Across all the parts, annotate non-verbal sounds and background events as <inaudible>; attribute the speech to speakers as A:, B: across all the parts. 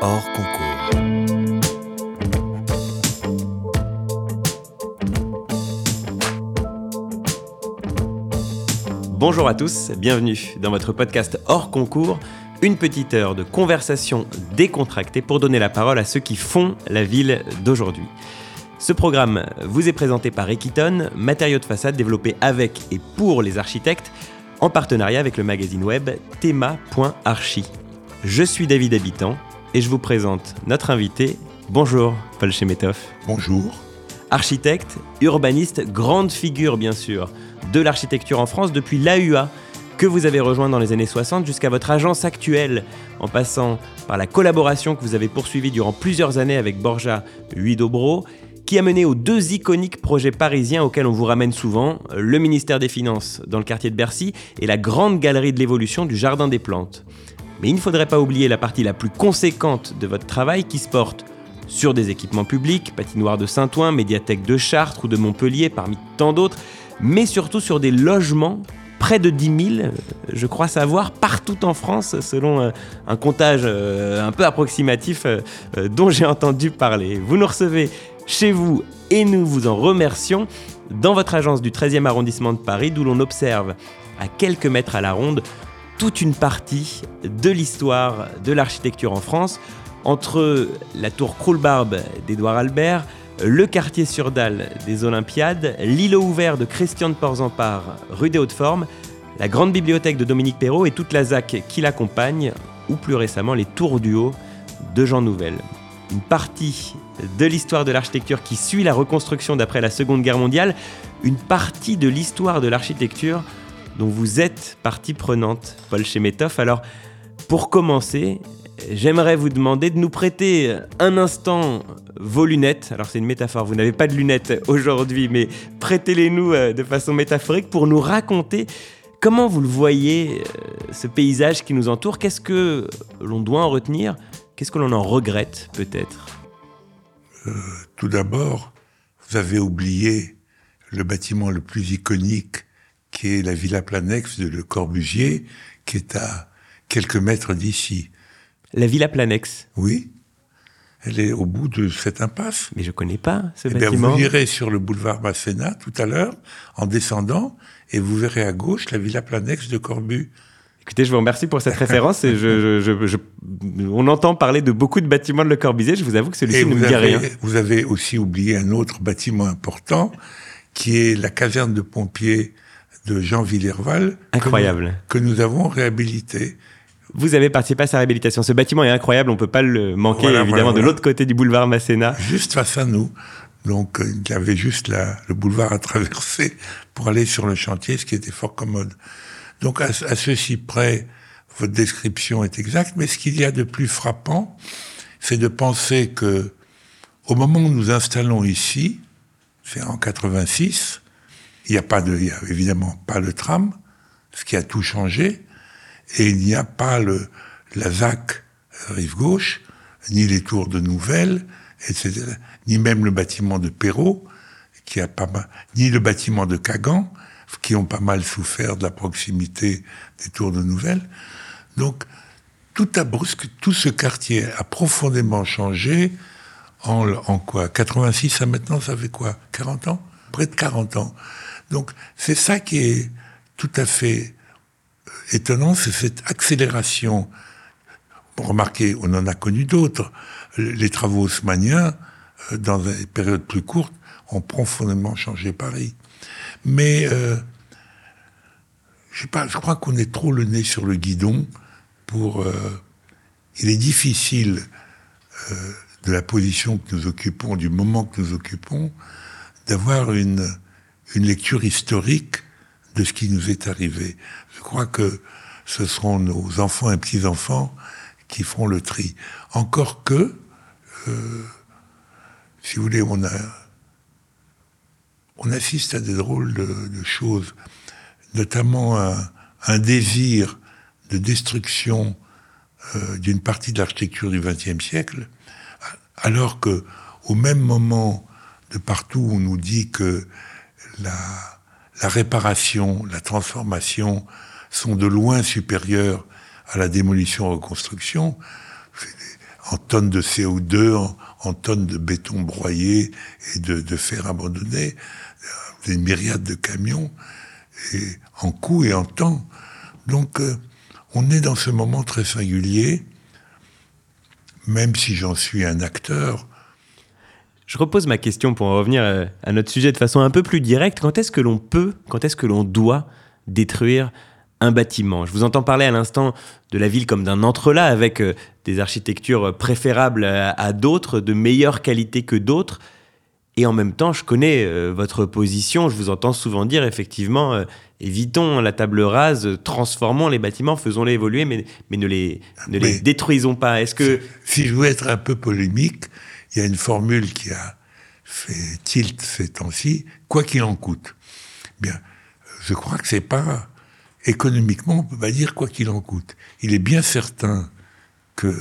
A: hors concours.
B: Bonjour à tous, bienvenue dans votre podcast hors concours, une petite heure de conversation décontractée pour donner la parole à ceux qui font la ville d'aujourd'hui. Ce programme vous est présenté par Equiton, matériaux de façade développés avec et pour les architectes, en partenariat avec le magazine web thema.archi. Je suis David Habitant et je vous présente notre invité. Bonjour, Paul Chemetov.
C: Bonjour.
B: Architecte, urbaniste, grande figure bien sûr de l'architecture en France depuis l'AUA que vous avez rejoint dans les années 60 jusqu'à votre agence actuelle, en passant par la collaboration que vous avez poursuivie durant plusieurs années avec Borja Huidobro, qui a mené aux deux iconiques projets parisiens auxquels on vous ramène souvent, le ministère des Finances dans le quartier de Bercy et la grande galerie de l'évolution du Jardin des Plantes. Mais il ne faudrait pas oublier la partie la plus conséquente de votre travail qui se porte sur des équipements publics, patinoire de Saint-Ouen, médiathèque de Chartres ou de Montpellier parmi tant d'autres, mais surtout sur des logements près de 10 000, je crois savoir, partout en France, selon euh, un comptage euh, un peu approximatif euh, dont j'ai entendu parler. Vous nous recevez chez vous et nous vous en remercions dans votre agence du 13e arrondissement de Paris, d'où l'on observe à quelques mètres à la ronde toute une partie de l'histoire de l'architecture en France, entre la tour Croulbarbe d'Édouard Albert, le quartier sur Dalle des Olympiades, l'îlot ouvert de Christian de Porzampar, rue des Hautes-Formes, la grande bibliothèque de Dominique Perrault et toute la ZAC qui l'accompagne, ou plus récemment les tours du haut de Jean Nouvel. Une partie de l'histoire de l'architecture qui suit la reconstruction d'après la Seconde Guerre mondiale, une partie de l'histoire de l'architecture dont vous êtes partie prenante, Paul Chemetov. Alors, pour commencer, j'aimerais vous demander de nous prêter un instant vos lunettes. Alors, c'est une métaphore, vous n'avez pas de lunettes aujourd'hui, mais prêtez-les-nous euh, de façon métaphorique pour nous raconter comment vous le voyez, euh, ce paysage qui nous entoure. Qu'est-ce que l'on doit en retenir? Qu'est-ce que l'on en regrette, peut-être?
C: Euh, Tout d'abord, vous avez oublié le bâtiment le plus iconique qui est la Villa Planex de Le Corbusier, qui est à quelques mètres d'ici.
B: La Villa Planex
C: Oui. Elle est au bout de cette impasse.
B: Mais je connais pas ce
C: eh
B: bâtiment.
C: vous irez sur le boulevard Masséna tout à l'heure, en descendant, et vous verrez à gauche la Villa Planex de Corbu.
B: Écoutez, je vous remercie pour cette référence. Et je, je, je, on entend parler de beaucoup de bâtiments de Le Corbusier. Je vous avoue que celui-ci ne me dit rien.
C: Vous avez aussi oublié un autre bâtiment important, qui est la caserne de pompiers de Jean Villerval.
B: Incroyable.
C: Que nous, que nous avons réhabilité.
B: Vous avez participé à sa réhabilitation. Ce bâtiment est incroyable, on peut pas le manquer, voilà, évidemment, voilà, voilà. de l'autre côté du boulevard Masséna.
C: Juste face à nous. Donc, euh, il y avait juste la, le boulevard à traverser pour aller sur le chantier, ce qui était fort commode. Donc, à, à ceci près, votre description est exacte, mais ce qu'il y a de plus frappant, c'est de penser que, au moment où nous installons ici, c'est en 86, il n'y a pas de, évidemment pas le tram, ce qui a tout changé, et il n'y a pas la ZAC rive gauche, ni les tours de Nouvelles, etc., ni même le bâtiment de Perrault, qui a ni le bâtiment de Cagan, qui ont pas mal souffert de la proximité des tours de Nouvelles. Donc, tout à brusque, tout ce quartier a profondément changé en, en quoi? 86 à maintenant, ça fait quoi? 40 ans? Près de 40 ans. Donc, c'est ça qui est tout à fait étonnant, c'est cette accélération. Remarquez, on en a connu d'autres. Les travaux haussmanniens, dans des périodes plus courtes, ont profondément changé Paris. Mais euh, je, pas, je crois qu'on est trop le nez sur le guidon pour. Euh, il est difficile euh, de la position que nous occupons, du moment que nous occupons, d'avoir une, une lecture historique de ce qui nous est arrivé. Je crois que ce seront nos enfants et petits-enfants qui feront le tri. Encore que, euh, si vous voulez, on assiste à des drôles de, choses, notamment un, un, désir de destruction euh, d'une partie de l'architecture du XXe siècle, alors que, au même moment, de partout, on nous dit que la, réparation, la transformation sont de loin supérieures à la démolition-reconstruction. en tonnes de CO2, en, tonnes de béton broyé et de, de fer abandonné, des myriades de camions, et en coût et en temps. Donc, euh, on est dans ce moment très singulier, même si j'en suis un acteur.
B: Je repose ma question pour en revenir euh, à notre sujet de façon un peu plus directe. Quand est-ce que l'on peut, quand est-ce que l'on doit détruire un bâtiment? Je vous entends parler à l'instant de la ville comme d'un entrelac avec euh, des architectures préférables à, d'autres, de meilleure qualité que d'autres. Et en même temps, je connais euh, votre position. Je vous entends souvent dire effectivement, euh, évitons la table rase, transformons les bâtiments, faisons-les évoluer, mais, mais ne, les, ne les détruisons pas. Est-ce que
C: si je veux être un peu polémique, il y a une formule qui a fait tilt ces temps-ci, quoi qu'il en coûte. Bien, je crois que c'est pas économiquement, on peut pas dire quoi qu'il en coûte. Il est bien certain que,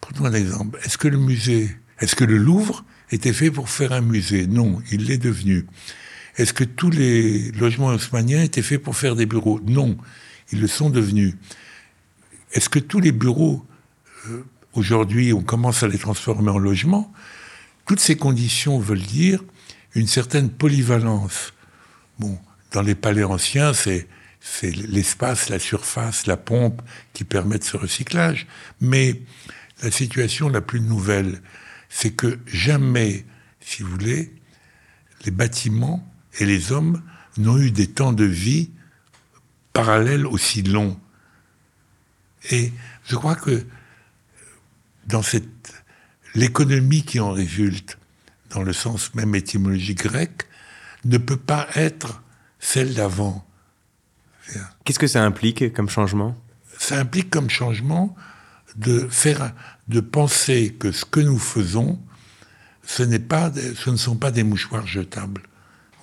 C: prenons un exemple, est-ce que le musée, est-ce que le Louvre était fait pour faire un musée? Non, il l'est devenu. Est-ce que tous les logements haussmanniens étaient faits pour faire des bureaux? Non, ils le sont devenus. Est-ce que tous les bureaux, euh, aujourd'hui, on commence à les transformer en logements Toutes ces conditions veulent dire une certaine polyvalence. Bon, dans les palais anciens, c'est l'espace, la surface, la pompe qui permettent ce recyclage. Mais la situation la plus nouvelle, c'est que jamais, si vous voulez, les bâtiments et les hommes n'ont eu des temps de vie parallèles aussi longs. Et je crois que dans cette l'économie qui en résulte, dans le sens même étymologique grec, ne peut pas être celle d'avant.
B: Qu'est-ce que ça implique comme changement?
C: Ça implique comme changement de faire, de penser que ce que nous faisons, ce n'est pas, ce ne sont pas des mouchoirs jetables.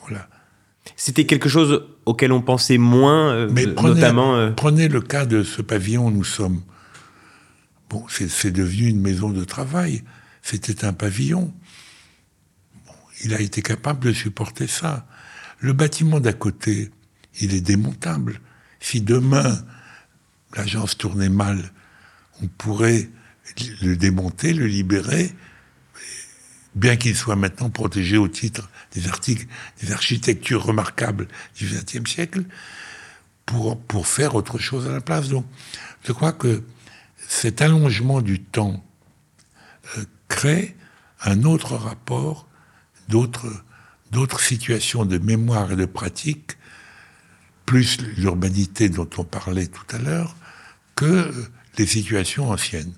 C: Voilà.
B: C'était quelque chose auquel on pensait moins, euh, Mais prenez, notamment.
C: Euh, prenez le cas de ce pavillon où nous sommes. Bon, c'est devenu une maison de travail. C'était un pavillon. il a été capable de supporter ça. Le bâtiment d'à côté, il est démontable. Si demain l'agence tournait mal, on pourrait le démonter, le libérer, bien qu'il soit maintenant protégé au titre des articles, des architectures remarquables du XXe siècle, pour, pour faire autre chose à la place. Donc, je crois que cet allongement du temps euh, crée un autre rapport, d'autres d'autres situations de mémoire et de pratique, plus l'urbanité dont on parlait tout à l'heure, que les situations anciennes.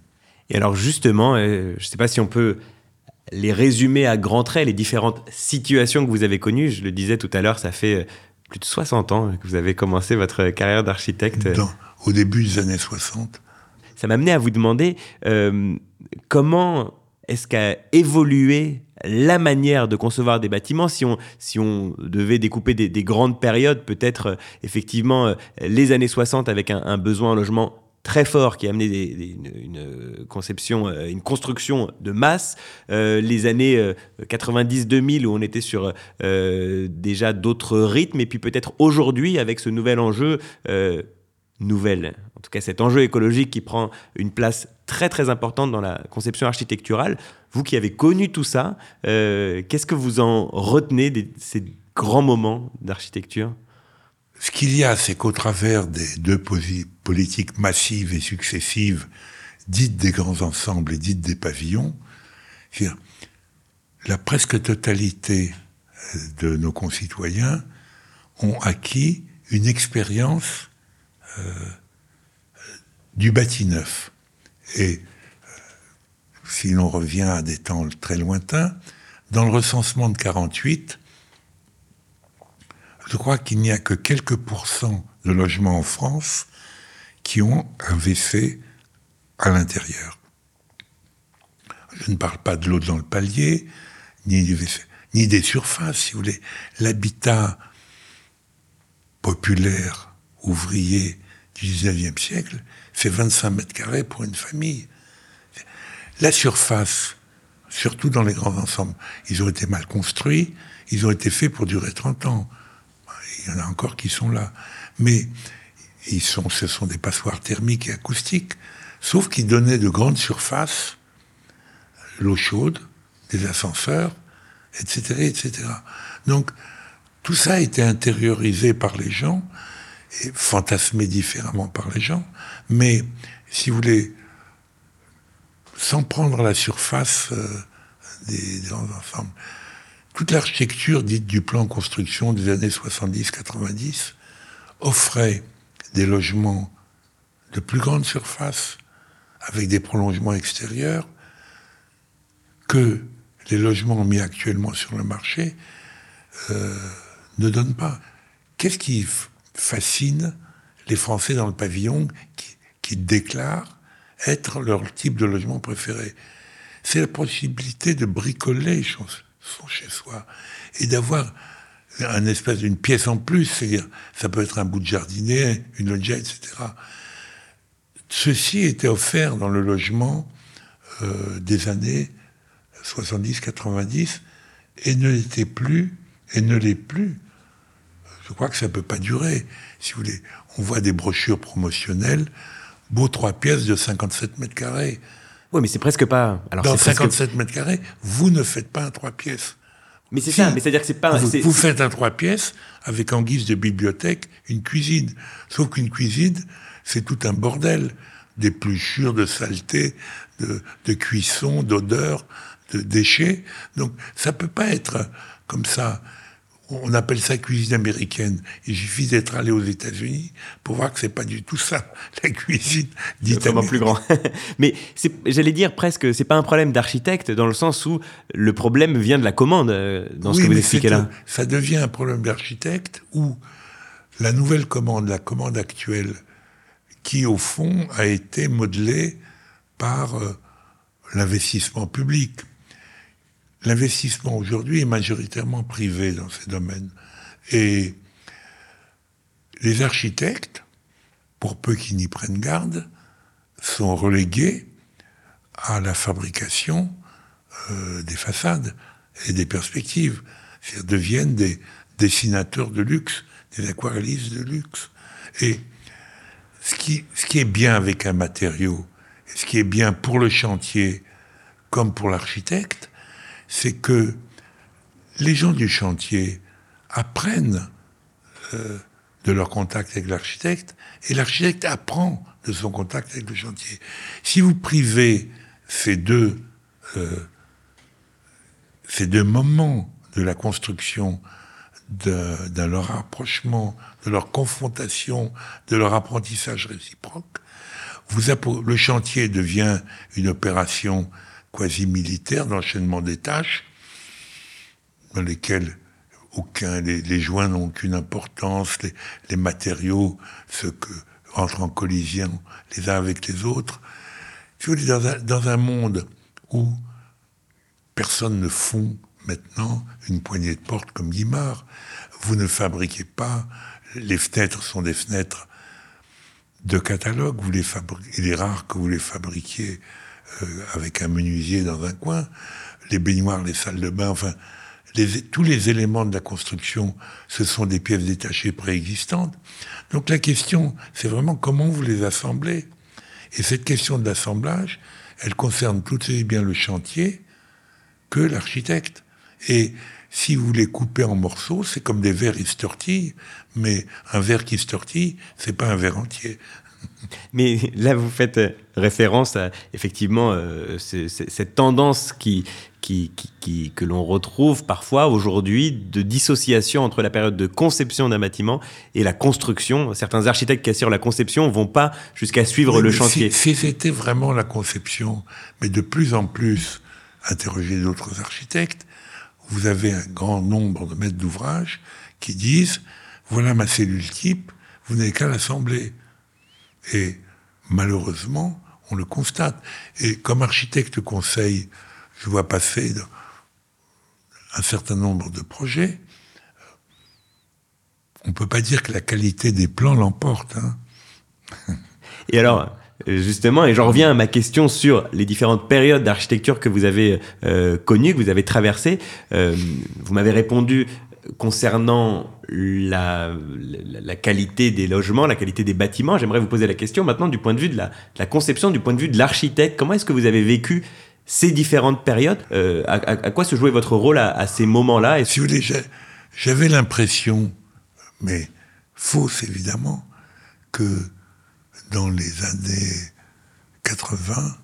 B: Et alors justement, euh, je ne sais pas si on peut les résumer à grands traits, les différentes situations que vous avez connues. Je le disais tout à l'heure, ça fait euh, plus de 60 ans que vous avez commencé votre carrière d'architecte.
C: Au début des années 60.
B: Ça m'a à vous demander euh, comment est-ce qu'a évolué la manière de concevoir des bâtiments, si on, si on devait découper des, grandes périodes, peut-être euh, effectivement euh, les années 60 avec un, besoin en logement très fort qui a amené une, conception, une construction de masse. les années 90-2000 où on était sur déjà d'autres rythmes, et puis peut-être aujourd'hui avec ce nouvel enjeu nouvelle. En tout cas, cet enjeu écologique qui prend une place très très importante dans la conception architecturale. Vous qui avez connu tout ça, euh, qu'est-ce que vous en retenez de ces grands moments d'architecture?
C: Ce qu'il y a, c'est qu'au travers des deux politiques massives et successives, dites des grands ensembles et dites des pavillons, la presque totalité euh, de nos concitoyens ont acquis une expérience euh, du bâti neuf. Et euh, si l'on revient à des temps très lointains, dans le recensement de 48, je crois qu'il n'y a que quelques pourcents de logements en France qui ont un WC à l'intérieur. Je ne parle pas de l'eau dans le palier, ni, ni des surfaces, si vous voulez. L'habitat populaire, ouvrier, du 19e siècle fait 25 mètres carrés pour une famille. La surface, surtout dans les grands ensembles, ils ont été mal construits, ils ont été faits pour durer 30 ans. Il y en a encore qui sont là. Mais ils sont, ce sont des passoires thermiques et acoustiques, sauf qu'ils donnaient de grandes surfaces, l'eau chaude, des ascenseurs, etc., etc. Donc, tout ça a été intériorisé par les gens et fantasmé différemment par les gens. Mais, si vous voulez, sans prendre la surface euh, des, des ensembles, toute l'architecture dite du plan construction des années 70-90 offrait des logements de plus grande surface avec des prolongements extérieurs que les logements mis actuellement sur le marché euh, ne donnent pas. Qu'est-ce qui fascine les Français dans le pavillon qui, déclarent être leur type de logement préféré C'est la possibilité de bricoler son chez soi et d'avoir un espèce d'une pièce en plus, c'est-à-dire ça peut être un bout de jardinet, une loggia, etc. Ceci était offert dans le logement euh, des années 70-90 et ne l'était plus et ne l'est plus. Je crois que ça ne peut pas durer. Si vous voulez, on voit des brochures promotionnelles, beau trois pièces de 57 mètres carrés.
B: Oui, mais c'est presque pas.
C: Alors Dans 57 mètres carrés, vous ne faites pas un trois pièces.
B: Mais c'est ça, mais c'est-à-dire que c'est pas.
C: Vous, vous, faites un trois pièces avec en guise de bibliothèque une cuisine. Sauf qu'une cuisine, c'est tout un bordel d'épluchures, de saleté, de, de cuisson, d'odeur, de déchets. Donc ça peut pas être comme ça on appelle ça cuisine américaine. Il suffit d'être allé aux États-Unis pour voir que c'est pas du tout ça, <laughs> la cuisine dite
B: vraiment plus grand. <laughs> Mais j'allais dire presque, c'est pas un problème d'architecte dans le sens où le problème vient de la commande euh, dans ce que vous expliquez là.
C: Ça devient un problème d'architecte où la nouvelle commande, la commande actuelle, qui au fond a été modelée par euh, l'investissement public. L'investissement aujourd'hui est majoritairement privé dans ces domaines. Et les architectes, pour peu qu'ils n'y prennent garde, sont relégués à la fabrication euh, des façades et des perspectives. Ils deviennent des dessinateurs de luxe, des aquarellistes de luxe. Et ce qui, est bien avec un matériau, ce qui est bien pour le chantier comme pour l'architecte, c'est que les gens du chantier apprennent euh, de leur contact avec l'architecte et l'architecte apprend de son contact avec le chantier. Si vous privez ces deux, euh, moments de la construction de, leur rapprochement, de leur confrontation, de leur apprentissage réciproque, le chantier devient une opération quasi-militaire d'enchaînement des tâches, dans lesquelles aucun, les, joints n'ont aucune importance, les, matériaux, ceux que entrent en collision les uns avec les autres. Si vous dans un, dans un monde où personne ne fond maintenant une poignée de porte comme Guimard, vous ne fabriquez pas, les fenêtres sont des fenêtres de catalogue, vous les il est rare que vous les fabriquiez euh, avec un menuisier dans un coin, les baignoires, les salles de bain, enfin, tous les éléments de la construction, ce sont des pièces détachées préexistantes. Donc la question, c'est vraiment comment vous les assemblez. Et cette question de l'assemblage, elle concerne tout aussi bien le chantier que l'architecte. Et si vous les coupez en morceaux, c'est comme des verres qui se tortillent, mais un verre qui se tortille, c'est pas un verre entier. <laughs>
B: Mais là, vous faites euh, référence à effectivement euh, cette tendance qui, qui, qui, que l'on retrouve parfois aujourd'hui de dissociation entre la période de conception d'un bâtiment et la construction. Certains architectes qui assurent la conception vont pas jusqu'à suivre le chantier.
C: Si, c'était vraiment la conception, mais de plus en plus, interroger d'autres architectes, vous avez un grand nombre de maîtres d'ouvrage qui disent voilà ma cellule type, vous n'avez qu'à l'assembler. Et malheureusement, on le constate. Et comme architecte conseil, je vois passer un certain nombre de projets. On ne peut pas dire que la qualité des plans l'emporte. Hein. <laughs>
B: Et alors, justement, et j'en reviens à ma question sur les différentes périodes d'architecture que vous avez euh, connues, que vous avez traversées. Euh, vous m'avez répondu concernant la, qualité des logements, la qualité des bâtiments. J'aimerais vous poser la question maintenant du point de vue de la, conception, du point de vue de l'architecte. Comment est-ce que vous avez vécu ces différentes périodes? Euh, à, quoi se jouait votre rôle à, ces moments-là?
C: Si vous voulez, j'avais l'impression, mais fausse évidemment, que dans les années 80,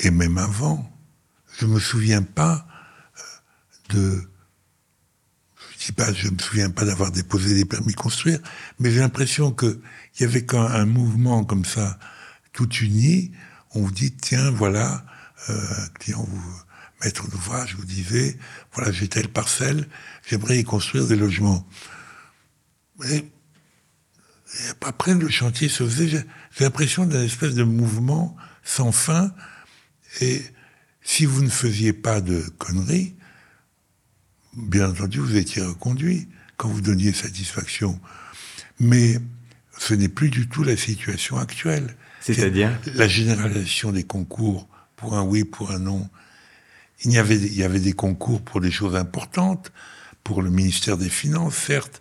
C: et même avant, je me souviens pas je je me souviens pas d'avoir déposé des permis de construire, mais j'ai l'impression qu'il y avait quand un mouvement comme ça, tout uni, on vous dit, tiens, voilà, euh, client, vous, maître d'ouvrage, vous disait, voilà, j'ai telle parcelle, j'aimerais y construire des logements. Mais après, le chantier se faisait, j'ai l'impression d'un espèce de mouvement sans fin, et si vous ne faisiez pas de conneries, bien entendu, vous étiez reconduit quand vous donniez satisfaction. Mais ce n'est plus du tout la situation actuelle.
B: C'est-à-dire?
C: La généralisation des concours pour un oui, pour un non. Il y, avait, il y avait des concours pour des choses importantes, pour le ministère des Finances, certes,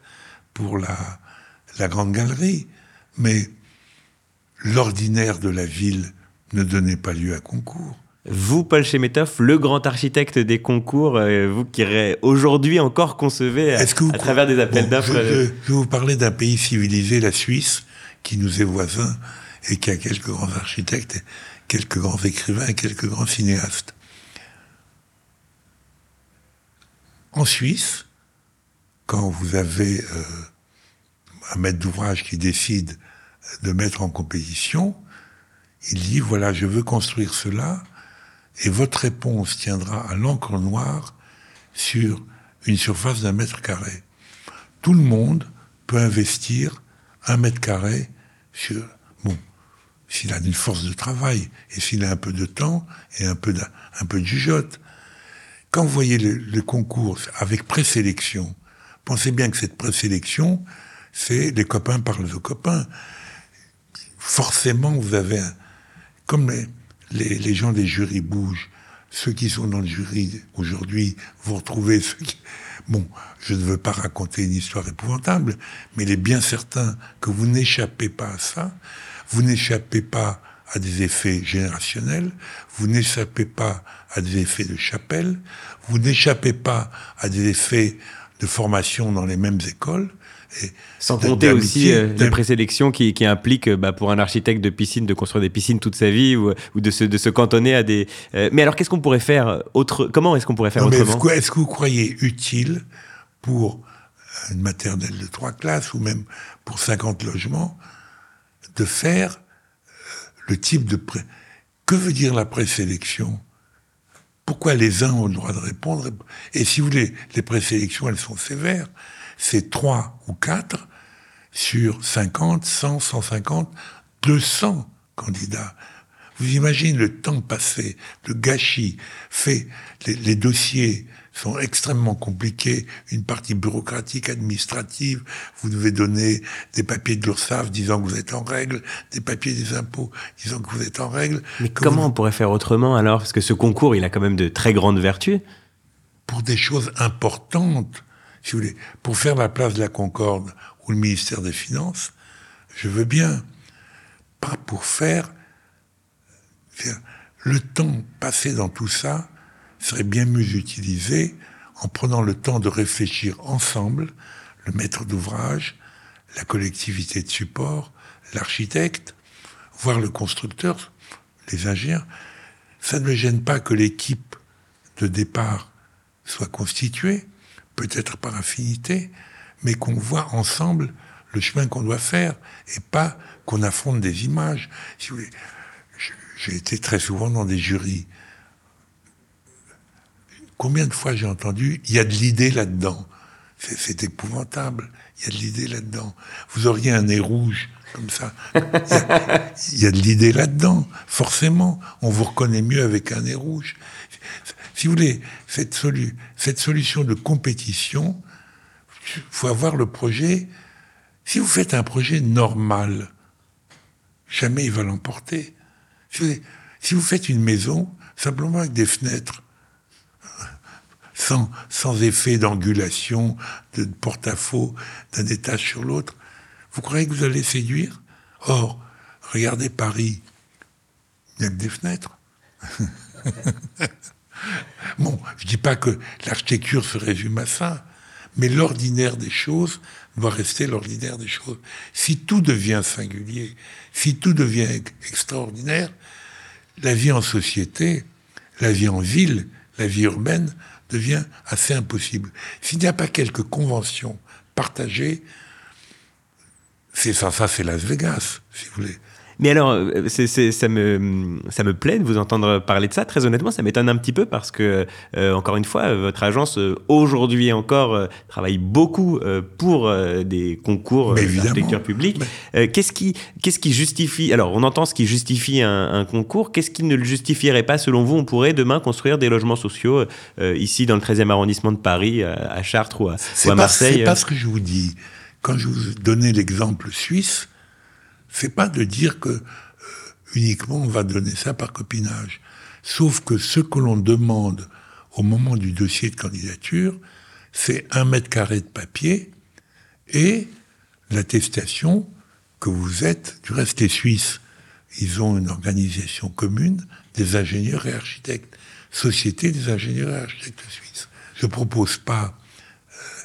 C: pour la, la Grande Galerie, mais l'ordinaire de la ville ne donnait pas lieu à concours.
B: Vous, Paul Chemetov, le grand architecte des concours, euh, vous qui aujourd'hui encore concevez à, à travers des appels d'offres.
C: Je, je, vais vous parler d'un pays civilisé, la Suisse, qui nous est voisin et qui a quelques grands architectes, quelques grands écrivains et quelques grands cinéastes. En Suisse, quand vous avez euh, un maître d'ouvrage qui décide de mettre en compétition, il dit voilà, je veux construire cela, et votre réponse tiendra à l'encre noire sur une surface d'un mètre carré. Tout le monde peut investir un mètre carré sur. Bon, s'il a une force de travail et s'il a un peu de temps et un peu de, un peu de jugeote. Quand vous voyez le, concours avec présélection, pensez bien que cette présélection, c'est les copains parlent aux copains. Forcément, vous avez un, comme les, les, gens des jurys bougent, ceux qui sont dans le jury aujourd'hui, vous retrouvez ceux qui... Bon, je ne veux pas raconter une histoire épouvantable, mais il est bien certain que vous n'échappez pas à ça. Vous n'échappez pas à des effets générationnels, vous n'échappez pas à des effets de chapelle, vous n'échappez pas à des effets de formation dans les mêmes écoles,
B: sans compter aussi euh, les présélections qui, qui impliquent bah, pour un architecte de piscine de construire des piscines toute sa vie ou, ou de, se, de se cantonner à des. Euh, mais alors qu'est-ce qu'on pourrait faire autre Comment est-ce qu'on pourrait faire autrement?
C: Est-ce que, vous croyez utile pour une maternelle de trois classes ou même pour 50 logements de faire euh, le type de pré... Que veut dire la présélection? Pourquoi les uns ont le droit de répondre? Et si vous voulez, les présélections, elles sont sévères c'est 3 ou 4 sur 50, 100, 150, 200 candidats. Vous imaginez le temps passé, le gâchis fait, les, dossiers sont extrêmement compliqués, une partie bureaucratique, administrative, vous devez donner des papiers de l'URSSAF disant que vous êtes en règle, des papiers des impôts disant que vous êtes en règle.
B: Mais comment on pourrait faire autrement alors? Parce que ce concours, il a quand même de très grandes vertus.
C: Pour des choses importantes, si vous voulez, pour faire la place de la Concorde ou le ministère des Finances, je veux bien. Pas pour faire. Le temps passé dans tout ça serait bien mieux utilisé en prenant le temps de réfléchir ensemble, le maître d'ouvrage, la collectivité de support, l'architecte, voire le constructeur, les ingénieurs. Ça ne me gêne pas que l'équipe de départ soit constituée, peut-être par affinité, mais qu'on voit ensemble le chemin qu'on doit faire et pas qu'on affronte des images. Si j'ai été très souvent dans des jurys. Combien de fois j'ai entendu il y a de l'idée là-dedans C'est épouvantable. Il y a de l'idée là-dedans. Vous auriez un nez rouge comme ça. Il y a, de l'idée là-dedans. Forcément, on vous reconnaît mieux avec un nez rouge. Si vous voulez, cette, solution de compétition, il faut avoir le projet. Si vous faites un projet normal, jamais il va l'emporter. Si, si, vous faites une maison, simplement avec des fenêtres, sans, sans effet d'angulation, de porte-à-faux d'un étage sur l'autre. Vous croyez que vous allez séduire? Or, regardez Paris, il n'y a que des fenêtres. <laughs> bon, je dis pas que l'architecture se résume à ça, mais l'ordinaire des choses doit rester l'ordinaire des choses. Si tout devient singulier, si tout devient extraordinaire, la vie en société, la vie en ville, la vie urbaine devient assez impossible. S'il n'y a pas quelques conventions partagées, c'est ça, ça c'est Las Vegas, si vous voulez.
B: Mais alors, euh, ça, me, ça me plaît de vous entendre parler de ça. Très honnêtement, ça m'étonne un petit peu parce que, euh, encore une fois, votre agence, euh, aujourd'hui encore, travaille beaucoup pour des concours d'architecture publique. qu'est-ce, qui, qu'est-ce qui justifie Alors, on entend ce qui justifie un, concours. Qu'est-ce qui ne le justifierait pas, selon vous On pourrait demain construire des logements sociaux ici, dans le 13e arrondissement de Paris, à Chartres ou à, Marseille
C: C'est pas ce que je vous dis. Quand je vous donnais l'exemple suisse, c'est pas de dire que euh, uniquement on va donner ça par copinage. Sauf que ce que l'on demande au moment du dossier de candidature, c'est un mètre carré de papier et l'attestation que vous êtes, du reste les Suisses, ils ont une organisation commune des ingénieurs et architectes, Société des ingénieurs et architectes suisses. Je propose pas, euh,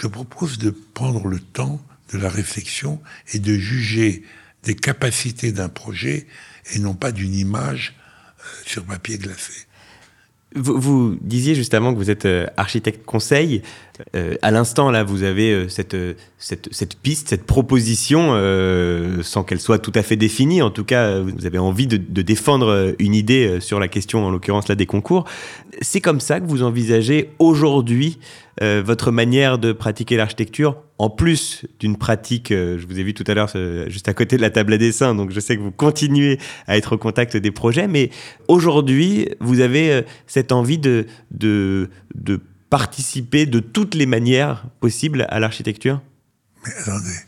C: je propose de prendre le temps de la réflexion et de juger des capacités d'un projet et non pas d'une image euh, sur papier glacé.
B: Vous, disiez justement que vous êtes euh, architecte conseil. Euh, à l'instant, là, vous avez cette, cette, piste, cette proposition, sans qu'elle soit tout à fait définie. En tout cas, vous avez envie de, de défendre une idée sur la question, en l'occurrence là, des concours. C'est comme ça que vous envisagez aujourd'hui euh, votre manière de pratiquer l'architecture, en plus d'une pratique, euh, je vous ai vu tout à l'heure euh, juste à côté de la table à dessin, donc je sais que vous continuez à être au contact des projets, mais aujourd'hui, vous avez cette envie de, de, de participer de toutes les manières possibles à l'architecture?
C: Mais attendez,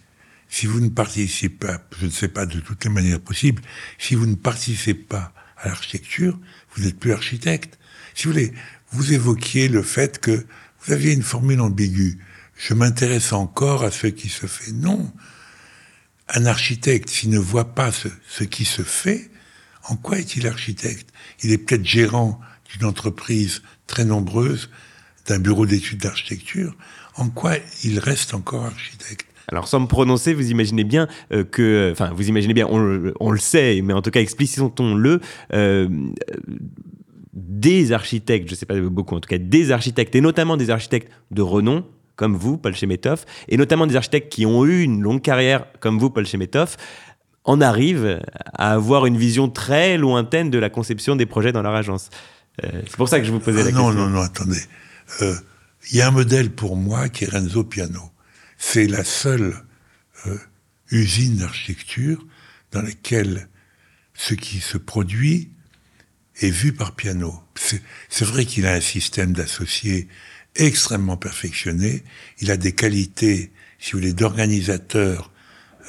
C: si vous ne participez pas, je ne sais pas de toutes les manières possibles, si vous ne participez pas à l'architecture, vous n'êtes plus architecte. Si vous voulez, vous évoquiez le fait que vous aviez une formule ambiguë. Je m'intéresse encore à ce qui se fait. Non. Un architecte, s'il ne voit pas ce, qui se fait, en quoi est-il architecte? Il est peut-être gérant d'une entreprise très nombreuse, d'un bureau d'études d'architecture. En quoi il reste encore architecte
B: alors sans me prononcer, vous imaginez bien euh, que, enfin vous imaginez bien, on, le sait, mais en tout cas explicitons-le, euh, des architectes, je ne sais pas beaucoup, en tout cas des architectes, et notamment des architectes de renom, comme vous, Paul Chemetov, et notamment des architectes qui ont eu une longue carrière, comme vous, Paul Chemetov, en arrivent à avoir une vision très lointaine de la conception des projets dans leur agence. Euh, c'est pour ça que je vous posais la
C: ah
B: question.
C: Non, non, non, attendez. Euh, il y a un modèle pour moi qui est Renzo Piano. C'est la seule euh, usine d'architecture dans laquelle ce qui se produit est vu par piano. C'est vrai qu'il a un système d'associés extrêmement perfectionné. Il a des qualités, si vous voulez, d'organisateur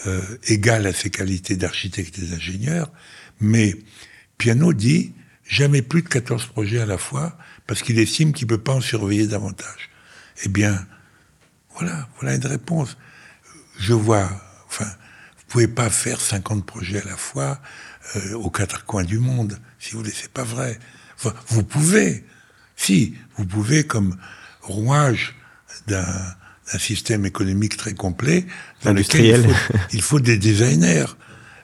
C: euh, égales à ses qualités d'architecte et d'ingénieur. Mais Piano dit jamais plus de 14 projets à la fois parce qu'il estime qu'il ne peut pas en surveiller davantage. Eh bien, voilà, voilà une réponse. Je vois, enfin, vous pouvez pas faire 50 projets à la fois euh, aux quatre coins du monde. Si vous voulez, c'est pas vrai. vous pouvez, si, vous pouvez comme rouage d'un système économique très complet,
B: dans lequel <laughs>
C: il faut, des designers.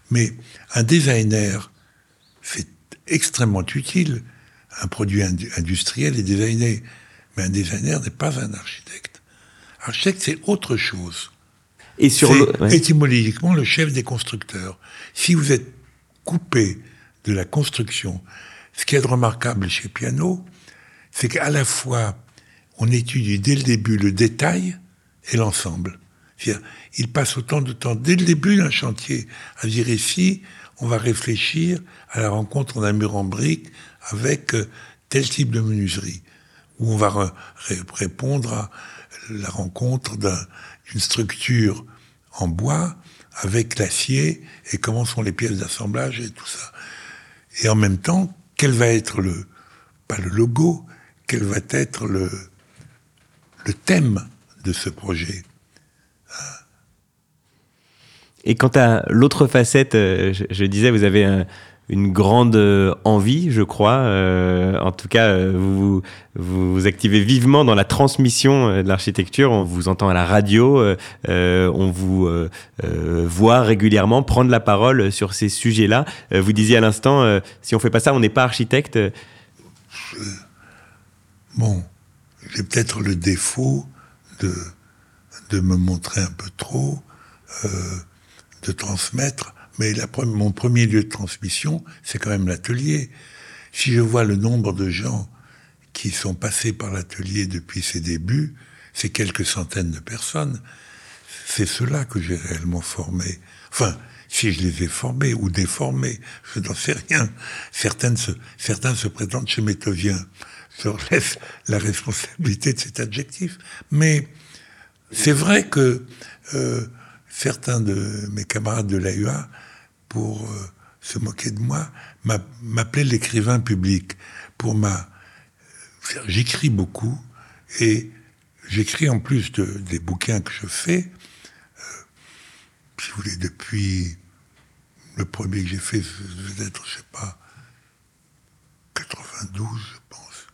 C: Mais un designer, c'est extrêmement utile. Un produit industriel est designé. Mais un designer n'est pas un architecte. Architecte, c'est autre chose. Et sur étymologiquement le chef des constructeurs. Si vous êtes coupé de la construction. Ce qui est remarquable chez Piano, c'est qu'à la fois, on étudie dès le début le détail et l'ensemble. Il passe autant de temps dès le début d'un chantier à dire ici, on va réfléchir à la rencontre d'un mur en briques avec euh, tel type de menuiserie, où on va répondre à la rencontre d'une structure en bois avec l'acier et comment sont les pièces d'assemblage et tout ça. Et en même temps, quel va être le, pas le logo, quel va être le, le thème de ce projet.
B: Et quant à l'autre facette, euh, je, disais, vous avez une grande euh, envie, je crois. Euh, en tout cas, vous, vous, activez vivement dans la transmission de l'architecture. On vous entend à la radio, on vous voit régulièrement prendre la parole sur ces sujets-là. vous disiez à l'instant, si on fait pas ça, on n'est pas architecte.
C: Bon, j'ai peut-être le défaut de, de me montrer un peu trop de transmettre, mais mon premier lieu de transmission, c'est quand même l'atelier. Si je vois le nombre de gens qui sont passés par l'atelier depuis ses débuts, c'est quelques centaines de personnes. C'est cela que j'ai réellement formé. Enfin, si je les ai formés ou déformés, je n'en sais rien. Certaines certains se prétendent chez Métovien. Je leur laisse la responsabilité de cet adjectif. Mais c'est vrai que euh, certains de mes camarades de l'AUA, pour euh, se moquer de moi, m'appelaient l'écrivain public. Pour ma, j'écris beaucoup et j'écris en plus de, des bouquins que je fais. Euh, si vous voulez, depuis le premier que j'ai fait, peut-être, je sais pas, 92, je pense.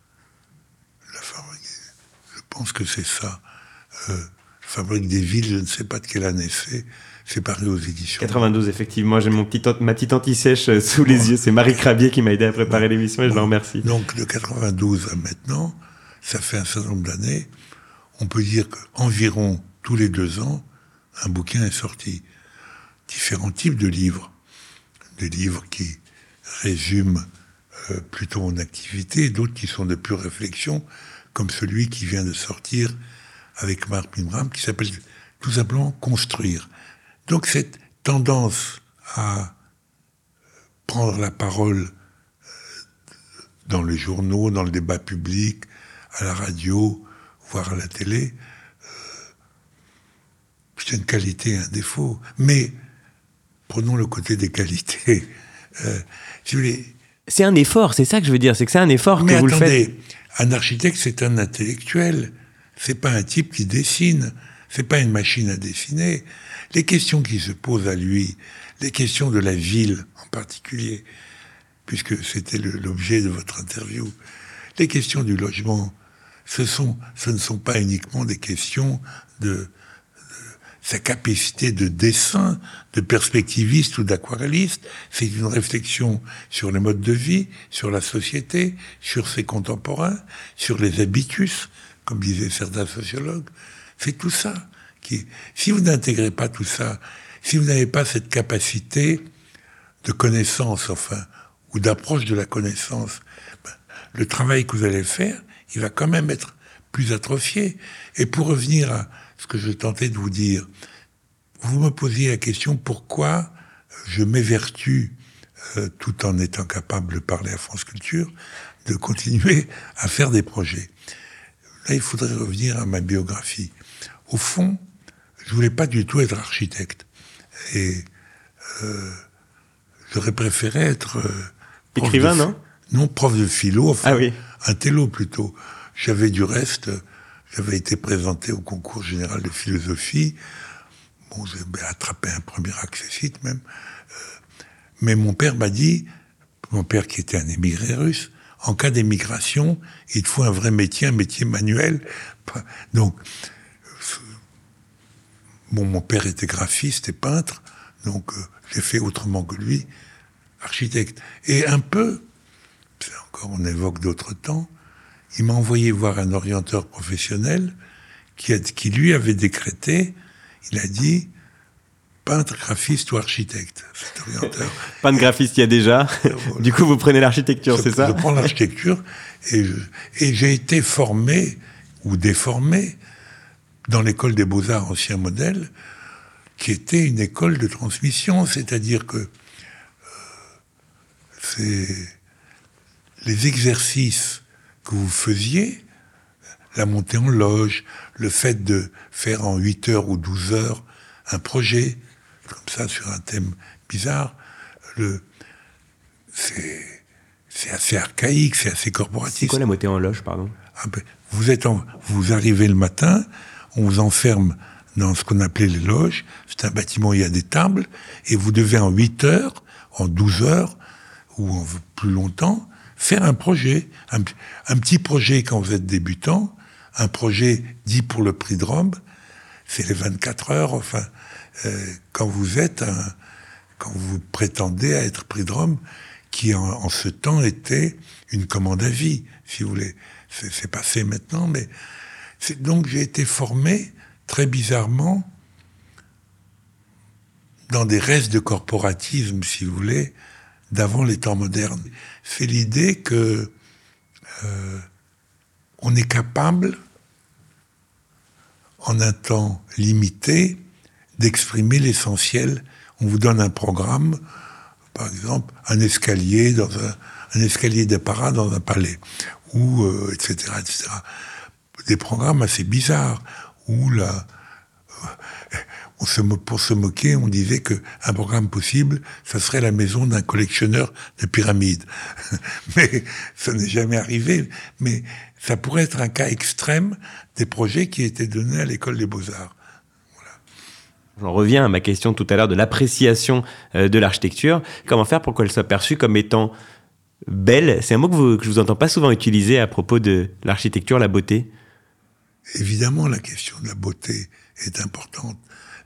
C: Je pense que c'est ça. Euh, Fabrique des villes, je ne sais pas de quelle année c'est. C'est paru aux éditions.
B: 92, effectivement. J'ai mon petit, ma petite anti-sèche euh, sous les yeux. C'est Marie Crabier qui m'a aidé à préparer l'émission et je l'en remercie.
C: Donc, de 92 à maintenant, ça fait un certain nombre d'années. On peut dire qu'environ tous les deux ans, un bouquin est sorti. Différents types de livres. Des livres qui résument euh, plutôt mon activité, d'autres qui sont de pure réflexion, comme celui qui vient de sortir avec Marc Mimram qui s'appelle tout simplement construire. Donc cette tendance à prendre la parole euh, dans les journaux, dans le débat public, à la radio, voire à la télé, euh, c'est une qualité et un défaut. Mais prenons le côté des qualités. <laughs> Euh,
B: c'est un effort, c'est ça que je veux dire, c'est que c'est un effort
C: Mais
B: que
C: vous
B: le faites.
C: Un architecte, c'est un intellectuel. C'est pas un type qui dessine. C'est pas une machine à dessiner. Les questions qui se posent à lui, les questions de la ville en particulier, puisque c'était l'objet de votre interview, les questions du logement, ce, sont, ce ne sont pas uniquement des questions de, sa capacité de dessin, de perspectiviste ou d'aquarelliste, c'est une réflexion sur les modes de vie, sur la société, sur ses contemporains, sur les habitus, comme disaient certains sociologues. C'est tout ça. Si vous n'intégrez pas tout ça, si vous n'avez pas cette capacité de connaissance, enfin, ou d'approche de la connaissance, ben, le travail que vous allez faire, il va quand même être plus atrophié. Et pour revenir à ce que je tentais de vous dire, vous me posiez la question pourquoi je m'évertue, euh, tout en étant capable de parler à France Culture, de continuer à faire des projets? Là, il faudrait revenir à ma biographie. Au fond, je voulais pas du tout être architecte. Et euh, j'aurais préféré être... Euh,
B: Écrivain, non
C: Non, prof de philo, enfin,
B: ah oui.
C: un télo plutôt. J'avais du reste, j'avais été présenté au concours général de philosophie. Bon, j'ai attrapé un premier accessite même. Euh, mais mon père m'a dit, mon père qui était un émigré russe, en cas d'émigration, il faut un vrai métier, un métier manuel. Donc, bon, mon père était graphiste et peintre, donc euh, j'ai fait autrement que lui, architecte. Et un peu, encore on évoque d'autres temps, il m'a envoyé voir un orienteur professionnel qui, qui lui avait décrété, il a dit, peintre, graphiste ou architecte, cet orienteur. <laughs>
B: De graphiste, il y a déjà. <laughs> Du coup, vous prenez l'architecture, c'est ça
C: Je prends l'architecture et, et j'ai été formé ou déformé dans l'école des beaux-arts ancien modèle, qui était une école de transmission, c'est-à-dire que euh, les exercices que vous faisiez, la montée en loge, le fait de faire en 8 heures ou 12 heures un projet, comme ça sur un thème bizarre, le, c'est, assez archaïque, c'est assez corporatif.
B: C'est quoi la montée en loge, pardon?
C: Vous, êtes vous arrivez le matin, on vous enferme dans ce qu'on appelait les loges. C'est un bâtiment où il y a des tables, et vous devez en 8 heures, en 12 heures, ou en plus longtemps, faire un projet. Un, petit projet quand vous êtes débutant, un projet dit pour le prix de Rome, c'est les 24 heures, enfin, euh, quand vous êtes un, quand vous prétendez à être prix de Rome, qui en, ce temps était une commande à vie, si vous voulez. C'est passé maintenant, mais donc j'ai été formé très bizarrement dans des restes de corporatisme, si vous voulez, d'avant les temps modernes. C'est l'idée que euh, on est capable, en un temps limité, d'exprimer l'essentiel. On vous donne un programme, par exemple, un escalier dans un, escalier d'apparat dans un palais, ou euh, etc. Des programmes assez bizarres où là, euh, pour se moquer, on disait que un programme possible, ça serait la maison d'un collectionneur de pyramides. <laughs> mais ça n'est jamais arrivé. Mais ça pourrait être un cas extrême des projets qui étaient donnés à l'école des beaux-arts.
B: J'en reviens à ma question tout à l'heure de l'appréciation euh, de l'architecture. Comment faire pour qu'elle soit perçue comme étant belle? C'est un mot que, que je vous entends pas souvent utiliser à propos de l'architecture, la beauté.
C: Évidemment, la question de la beauté est importante,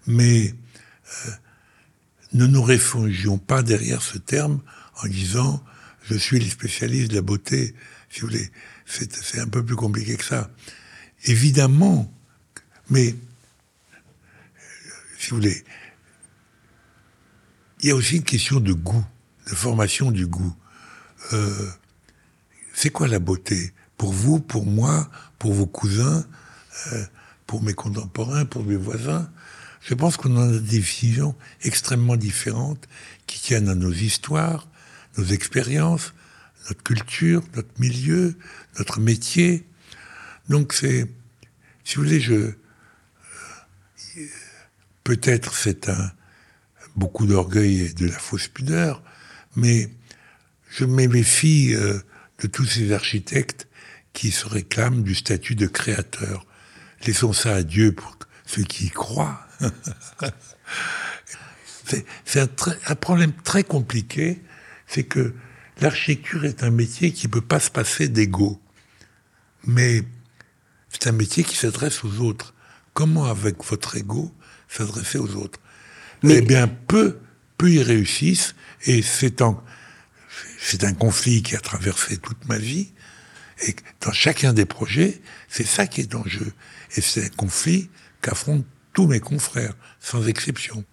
C: mais euh, ne nous réfugions pas derrière ce terme en disant je suis le spécialiste de la beauté. Si vous voulez, c'est un peu plus compliqué que ça. Évidemment, mais si vous voulez, il y a aussi une question de goût, de formation du goût. Euh, c'est quoi la beauté? Pour vous, pour moi, pour vos cousins, pour mes contemporains, pour mes voisins. Je pense qu'on a des visions extrêmement différentes qui tiennent à nos histoires, nos expériences, notre culture, notre milieu, notre métier. Donc c'est, si vous voulez, je peut-être c'est un beaucoup d'orgueil et de la fausse pudeur, mais je me euh, de tous ces architectes qui se réclament du statut de créateur. Laissons ça à Dieu pour ceux qui y croient. <laughs> c'est un, un, problème très compliqué, c'est que l'architecture est un métier qui ne peut pas se passer d'ego. Mais c'est un métier qui s'adresse aux autres. Comment, avec votre ego, s'adresser aux autres? Mais... Eh bien, peu, peu y réussissent, et c'est un, c'est un conflit qui a traversé toute ma vie, et dans chacun des projets, c'est ça qui est en jeu. Et c'est un conflit qu'affrontent tous mes confrères, sans exception.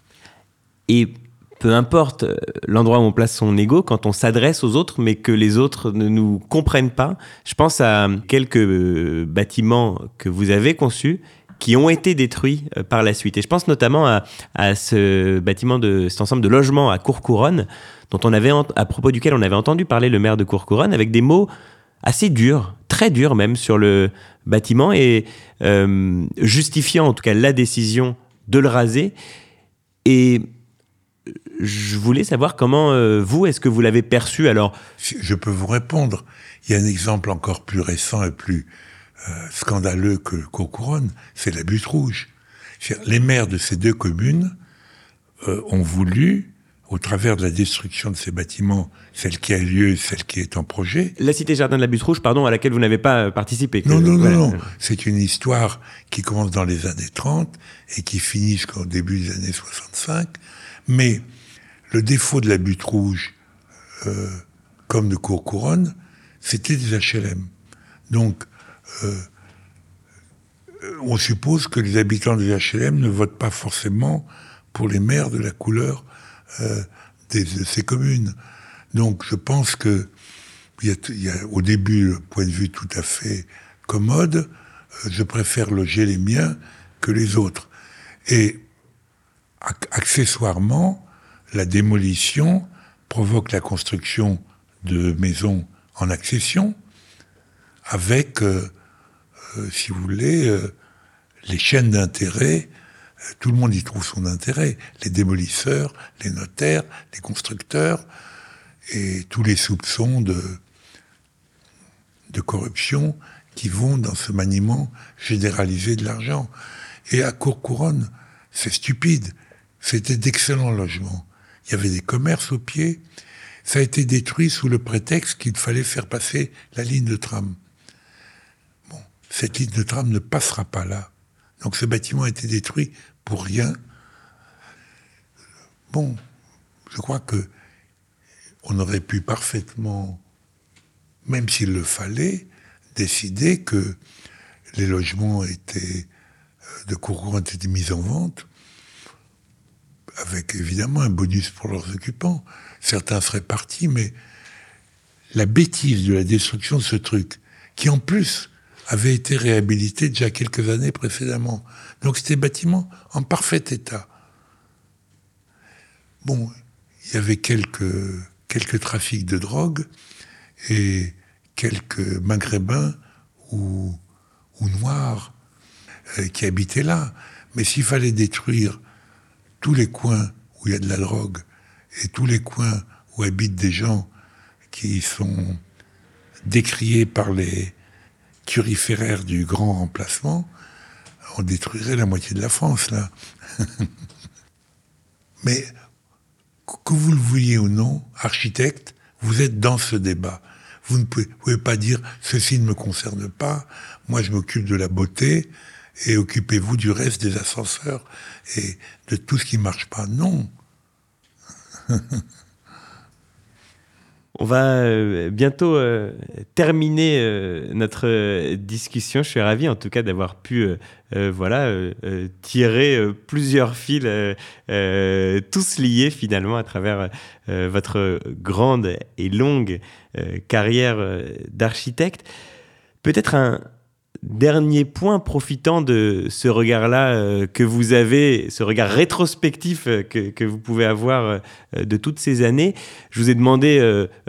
B: Et peu importe euh, l'endroit où on place son ego, quand on s'adresse aux autres, mais que les autres ne nous comprennent pas, je pense à quelques euh, bâtiments que vous avez conçus qui ont été détruits euh, par la suite. Et je pense notamment à, ce bâtiment de cet ensemble de logements à Courcouronne, dont on avait à propos duquel on avait entendu parler le maire de Courcouronne, avec des mots assez durs, très durs même sur le bâtiment et euh, justifiant en tout cas la décision de le raser. Et je voulais savoir comment euh, vous, est-ce que vous l'avez perçu? Alors
C: Je peux vous répondre. Il y a un exemple encore plus récent et plus euh, scandaleux que Courcouronne, c'est la butte rouge. Les maires de ces deux communes ont voulu au travers de la destruction de ces bâtiments, celle qui a lieu, celle qui est en projet.
B: La cité Jardin de la Butte Rouge, pardon, à laquelle vous n'avez pas euh, participé.
C: Non, non, non, non. C'est une histoire qui commence dans les années 30 et qui finit jusqu'au début des années 65. Mais le défaut de la Butte Rouge, euh, comme de Courcouronne, c'était des HLM. Donc, euh, on suppose que les habitants des HLM ne votent pas forcément pour les maires de la couleur euh, de ces communes. Donc je pense que il y, a, au début le point de vue tout à fait commode. Euh, je préfère loger les miens que les autres. Et accessoirement, la démolition provoque la construction de maisons en accession, avec, euh, si vous voulez, les chaînes d'intérêt tout le monde y trouve son intérêt. Les démolisseurs, les notaires, les constructeurs, et tous les soupçons de, corruption qui vont dans ce maniement généralisé de l'argent. Et à Courcouronne, c'est stupide. C'était d'excellents logements. Il y avait des commerces au pied. Ça a été détruit sous le prétexte qu'il fallait faire passer la ligne de tram. Bon, cette ligne de tram ne passera pas là. Donc ce bâtiment a été détruit pour rien. Bon, je crois que on aurait pu parfaitement, même s'il le fallait, décider que les logements étaient euh, de courant étaient mis en vente, avec évidemment un bonus pour leurs occupants. Certains seraient partis, mais la bêtise de la destruction de ce truc, qui en plus avait été réhabilité déjà quelques années précédemment. Donc c'était bâtiment en parfait état. Bon, il y avait quelques, quelques trafics de drogue et quelques maghrébins ou, ou noirs euh, qui habitaient là. Mais s'il fallait détruire tous les coins où il y a de la drogue et tous les coins où habitent des gens qui sont décriés par les du grand remplacement, on détruirait la moitié de la France, là. <laughs> Mais que vous le vouliez ou non, architecte, vous êtes dans ce débat. Vous ne pouvez, pouvez pas dire ceci ne me concerne pas, moi je m'occupe de la beauté et occupez-vous du reste des ascenseurs et de tout ce qui marche pas. Non. <laughs>
B: On va euh, bientôt euh, terminer euh, notre discussion. Je suis ravi en tout cas d'avoir pu voilà, tirer plusieurs fils, tous liés finalement à travers votre grande et longue carrière d'architecte. Peut-être un, Dernier point, profitant de ce regard-là euh, que vous avez, ce regard rétrospectif euh, que, vous pouvez avoir euh, de toutes ces années, je vous ai demandé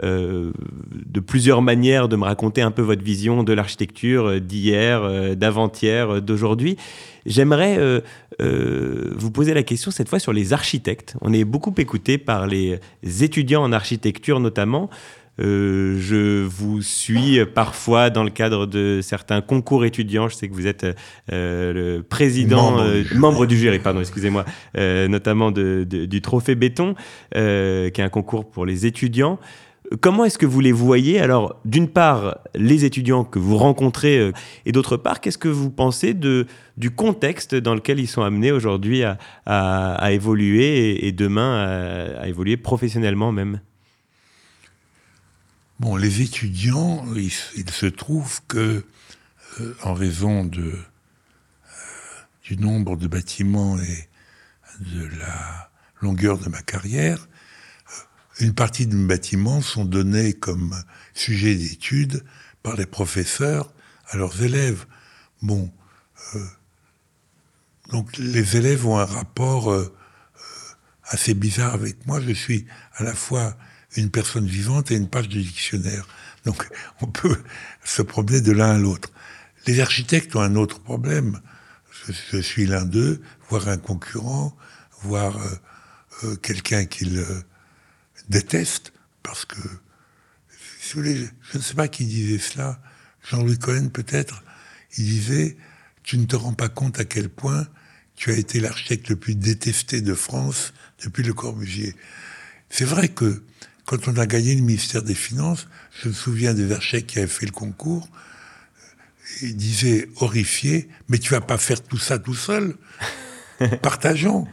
B: de plusieurs manières de me raconter un peu votre vision de l'architecture d'hier, d'avant-hier, d'aujourd'hui. J'aimerais vous poser la question cette fois sur les architectes. On est beaucoup écouté par les étudiants en architecture notamment. Euh, je vous suis parfois dans le cadre de certains concours étudiants. Je sais que vous êtes euh, le président, membre, du, jury, pardon, excusez-moi, euh, notamment du Trophée Béton, qui est un concours pour les étudiants. Comment est-ce que vous les voyez? Alors, d'une part, les étudiants que vous rencontrez, et d'autre part, qu'est-ce que vous pensez de, du contexte dans lequel ils sont amenés aujourd'hui à, évoluer et, demain à évoluer professionnellement même?
C: Bon, les étudiants, il, se trouve que, euh, en raison euh, du nombre de bâtiments et de la longueur de ma carrière, euh, une partie de mes bâtiments sont donnés comme sujet d'étude par les professeurs à leurs élèves. Bon, donc les élèves ont un rapport assez bizarre avec moi. Je suis à la fois une personne vivante et une page de dictionnaire. Donc on peut <laughs> se promener de l'un à l'autre. Les architectes ont un autre problème. Je, suis l'un d'eux, voir un concurrent, voir euh, euh, quelqu'un qu'ils euh, détestent, parce que je ne sais pas qui disait cela, Jean-Louis Cohen peut-être, il disait, tu ne te rends pas compte à quel point tu as été l'architecte le plus détesté de France depuis le Corbusier. C'est vrai que quand on a gagné le ministère des Finances, je me souviens des architectes qui avaient fait le concours, ils disaient horrifiés, mais tu vas pas faire tout ça tout seul. <laughs> Partageons.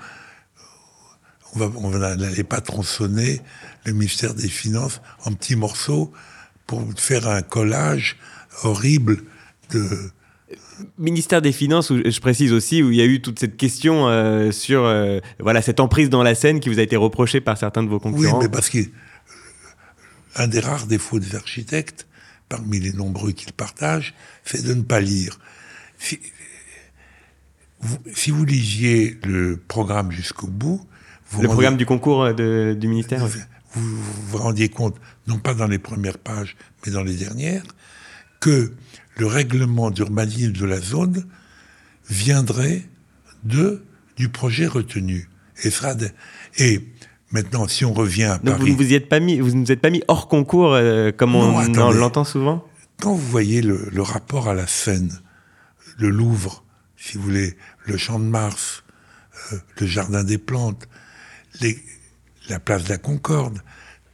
C: On n'allait pas tronçonner le ministère des Finances en petits morceaux pour faire un collage horrible de,
B: ministère des Finances, où, je précise aussi, où il y a eu toute cette question euh, sur euh, voilà cette emprise dans la scène qui vous a été reprochée par certains de vos concurrents.
C: Oui, mais parce que un des rares défauts des architectes, parmi les nombreux qu'ils partagent, c'est de ne pas lire. Si vous, lisiez le programme jusqu'au bout,
B: vous le programme du concours euh, du ministère,
C: vous, vous vous rendiez compte, non pas dans les premières pages, mais dans les dernières, que le règlement d'urbanisme de la zone viendrait de du projet retenu et sera et Maintenant, si on revient à
B: Donc Vous ne vous, êtes pas mis, vous ne vous êtes pas mis hors concours, euh, comme on, l'entend souvent
C: quand vous voyez le, le, rapport à la scène, le Louvre, si vous voulez, le Champ de Mars, euh, le Jardin des Plantes, les, la place de la Concorde,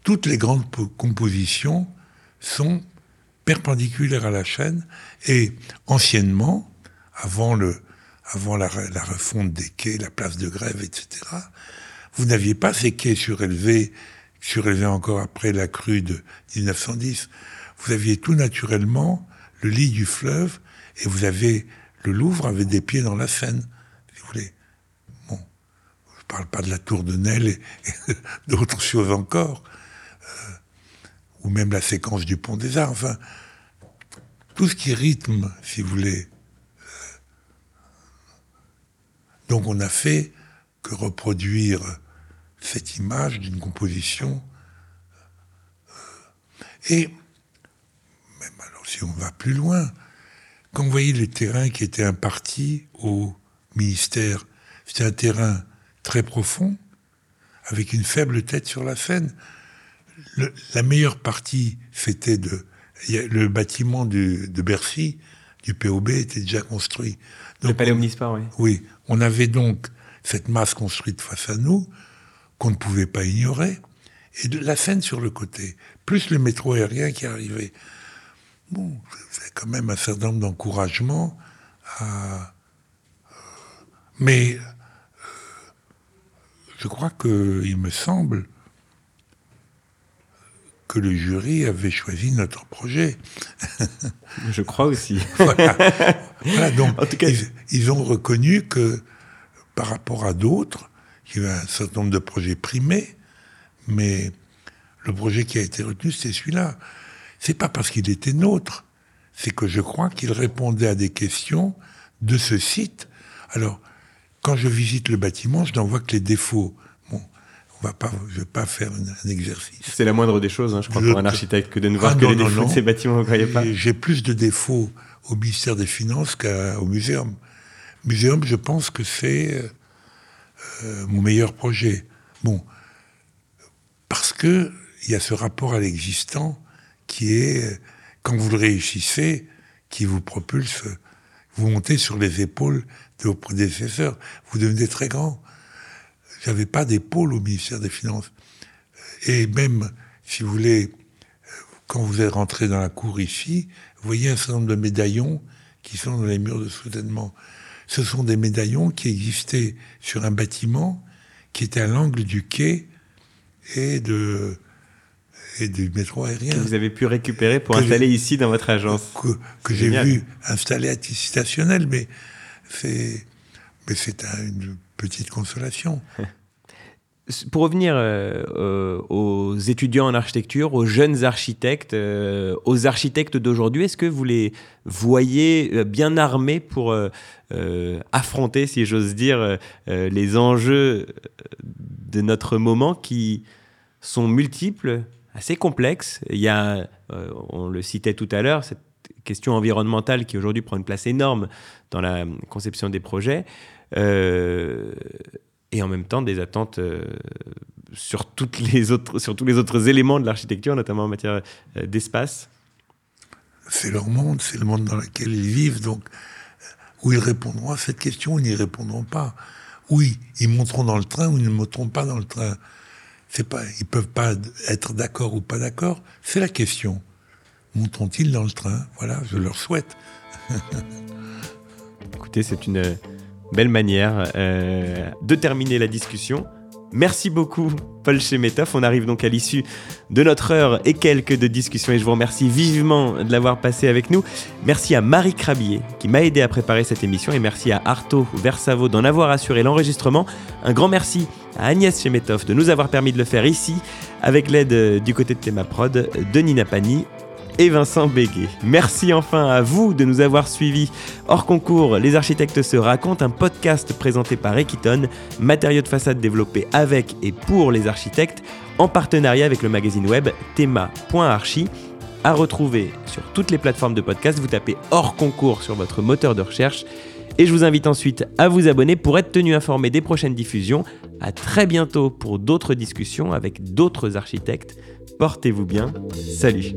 C: toutes les grandes compositions sont perpendiculaires à la chaîne et anciennement, avant, le, avant la, la refonte des quais, la place de grève, etc., vous n'aviez pas ces quais surélevés, surélevés encore après la crue de 1910. Vous aviez tout naturellement le lit du fleuve et vous avez le Louvre avait des pieds dans la Seine, si vous voulez. Bon, je parle pas de la tour de Nesle et, <laughs> d'autres choses encore, euh, ou même la séquence du pont des Arts. Enfin, tout ce qui rythme, si vous voulez. Euh, donc on a fait que reproduire cette image d'une composition. Euh, et même alors si on va plus loin, quand vous voyez les terrains qui étaient impartis au ministère, c'était un terrain très profond, avec une faible tête sur la Seine. la meilleure partie, c'était de le bâtiment de Bercy, du POB, était déjà construit.
B: le palais Omnisport, oui.
C: Oui, on avait donc cette masse construite face à nous qu'on ne pouvait pas ignorer, et de la Seine sur le côté, plus le métro aérien qui arrivait. Bon, c'est quand même un certain nombre d'encouragements. mais euh, je crois qu'il me semble que le jury avait choisi notre projet.
B: je crois aussi. <laughs>
C: voilà. donc en tout cas, ils, ont reconnu que par rapport à d'autres, il y avait un certain nombre de projets primés, mais le projet qui a été retenu, c'est celui-là. C'est pas parce qu'il était nôtre, c'est que je crois qu'il répondait à des questions de ce site. Alors, quand je visite le bâtiment, je n'en vois que les défauts. Bon, on va pas, je vais pas faire un, exercice.
B: C'est la moindre des choses, hein, je crois, pour un architecte, que de ne voir ah que les défauts de ces bâtiments, vous croyez pas?
C: J'ai plus de défauts au ministère des Finances qu'au muséum. Muséum, je pense que c'est euh, mon meilleur projet. Bon, parce que il y a ce rapport à l'existant qui est, quand vous le réussissez, qui vous propulse, vous montez sur les épaules de vos prédécesseurs, vous devenez très grand. J'avais pas d'épaule au ministère des Finances. Et même, si vous voulez, quand vous êtes rentré dans la cour ici, vous voyez un certain nombre de médaillons qui sont dans les murs de soutènement. Ce sont des médaillons qui existaient sur un bâtiment qui était à l'angle du quai et de, et du métro aérien.
B: Que vous avez pu récupérer pour installer ici dans votre agence.
C: Que, j'ai vu installer à titre citationnel, mais c'est mais c'est une petite consolation. <laughs>
B: Pour revenir euh, euh, aux étudiants en architecture, aux jeunes architectes, euh, aux architectes d'aujourd'hui, est-ce que vous les voyez bien armés pour affronter, si j'ose dire, les enjeux de notre moment qui sont multiples assez complexe. Il y a, on le citait tout à l'heure, cette question environnementale qui aujourd'hui prend une place énorme dans la conception des projets, et en même temps des attentes euh, sur, toutes les autres, sur tous les autres éléments de l'architecture, notamment en matière d'espace.
C: C'est leur monde, c'est le monde dans lequel ils vivent, donc où ils répondront à cette question, ils n'y répondront pas. Oui, ils monteront dans le train ou ils ne monteront pas dans le train c'est pas, ils peuvent pas être d'accord ou pas d'accord. C'est la question. Monteront-ils dans le train? Voilà, je leur souhaite. <laughs>
B: Écoutez, c'est une belle manière euh, de terminer la discussion. Merci beaucoup, Paul Chemetov. On arrive donc à l'issue de notre heure et quelques de discussion et je vous remercie vivement de l'avoir passé avec nous. Merci à Marie Crabier qui m'a aidé à préparer cette émission et merci à Arto Versavo d'en avoir assuré l'enregistrement. Un grand merci à Agnès Chemetov de nous avoir permis de le faire ici avec l'aide du côté de Théma Prod de Nina Pani et Vincent Béguet. Merci enfin à vous de nous avoir suivis. Hors concours, Les Architectes se racontent, un podcast présenté par Equiton, matériaux de façade développés avec et pour les architectes, en partenariat avec le magazine web thema.archi. À retrouver sur toutes les plateformes de podcast, vous tapez hors concours sur votre moteur de recherche. Et je vous invite ensuite à vous abonner pour être tenu informé des prochaines diffusions. À très bientôt pour d'autres discussions avec d'autres architectes. Portez-vous bien. Salut.